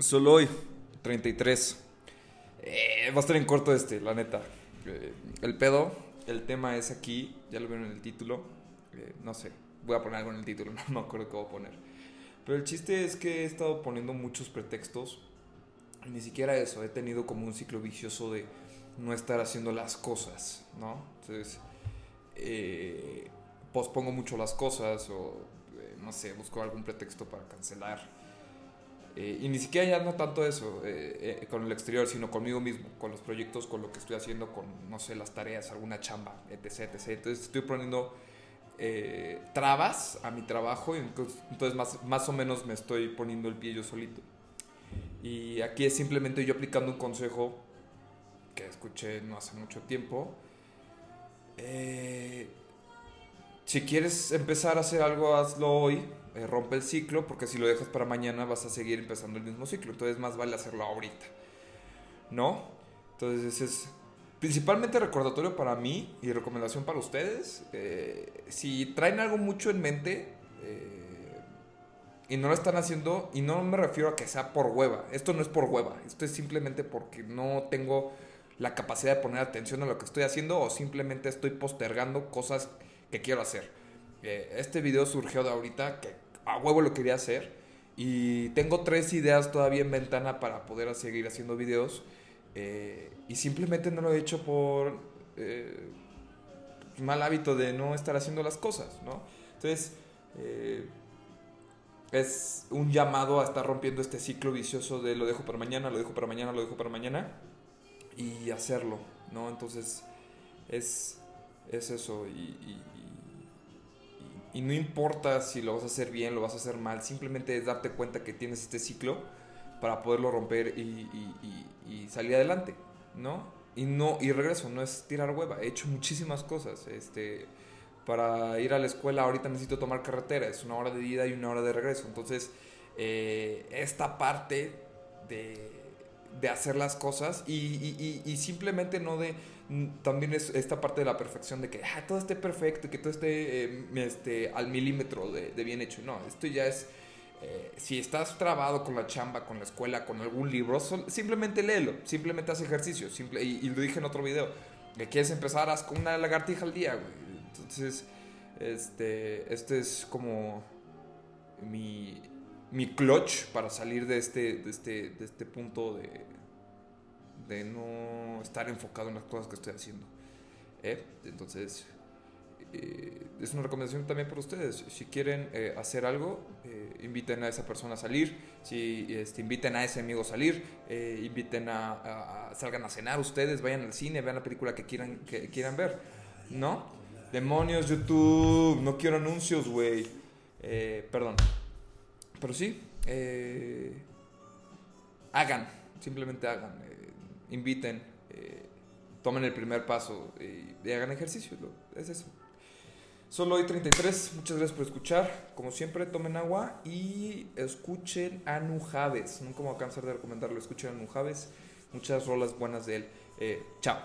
Solo hoy, 33. Eh, va a estar en corto este, la neta. Eh, el pedo, el tema es aquí, ya lo vieron en el título. Eh, no sé, voy a poner algo en el título, no me acuerdo qué voy a poner. Pero el chiste es que he estado poniendo muchos pretextos. Y ni siquiera eso, he tenido como un ciclo vicioso de no estar haciendo las cosas, ¿no? Entonces, eh, pospongo mucho las cosas o, no sé, busco algún pretexto para cancelar. Eh, y ni siquiera ya no tanto eso eh, eh, con el exterior, sino conmigo mismo, con los proyectos, con lo que estoy haciendo, con, no sé, las tareas, alguna chamba, etc. etc. Entonces estoy poniendo trabas a mi trabajo y entonces, entonces más, más o menos me estoy poniendo el pie yo solito. Y aquí es simplemente yo aplicando un consejo que escuché no hace mucho tiempo. Eh, si quieres empezar a hacer algo, hazlo hoy. eh, rompe el ciclo, porque si lo dejas para mañana vas a seguir empezando el mismo ciclo. Entonces más vale hacerlo ahorita. ¿No? Entonces es principalmente recordatorio para mí y recomendación para ustedes. eh, si traen algo mucho en mente eh, y no lo están haciendo, y no me refiero a que sea por hueva. Esto no es por hueva. Esto es simplemente porque no tengo la capacidad de poner atención a lo que estoy haciendo o simplemente estoy postergando cosas quiero hacer. Eh, este video surgió de ahorita que a huevo lo quería hacer y tengo tres ideas todavía en ventana para poder seguir haciendo videos eh, y simplemente no lo he hecho por eh, mal hábito de no estar haciendo las cosas, ¿no? Entonces, eh, es un llamado a estar rompiendo este ciclo vicioso de lo dejo para mañana, lo dejo para mañana, lo dejo para mañana y hacerlo, ¿no? Entonces es, es eso y, y- no importa si lo vas a hacer bien, lo vas a hacer mal, simplemente es darte cuenta que tienes este ciclo para poderlo romper y salir adelante, ¿no? Y no y regreso, no es tirar hueva, he hecho muchísimas cosas, este para ir a la escuela ahorita necesito tomar carretera, es una hora de ida y una hora de regreso. Entonces, eh, esta parte de, de hacer las cosas y, y- y- simplemente no de... También es esta parte de la perfección de que ah, todo esté perfecto, que todo esté eh, este, al milímetro de, bien hecho. No, esto ya es... eh, si estás trabado con la chamba, con la escuela, con algún libro, simplemente léelo, simplemente haz ejercicio. Simple, y, y lo dije en otro video. Que quieres empezar, haz con una lagartija al día, güey. Entonces, este, este es como mi, mi clutch para salir de este, de este, de este punto de, de no estar enfocado en las cosas que estoy haciendo. ¿eh? Entonces, eh, es una recomendación también para ustedes. Si quieren eh, hacer algo, inviten a esa persona a salir. Si este, inviten a ese amigo a salir, inviten a, a- salgan a cenar ustedes, vayan al cine, vean la película que quieran, que quieran ver. ¿No? Demonios, YouTube, no quiero anuncios, güey. Perdón. Pero sí, eh, hagan, simplemente hagan. eh, inviten, eh, tomen el primer paso y hagan ejercicio. Es eso. Solo hoy 33. Muchas gracias por escuchar. Como siempre, tomen agua y escuchen a Nujaves. Nunca me voy a cansar de recomendarlo. Escuchen a Nujaves. Muchas rolas buenas de él. Chao.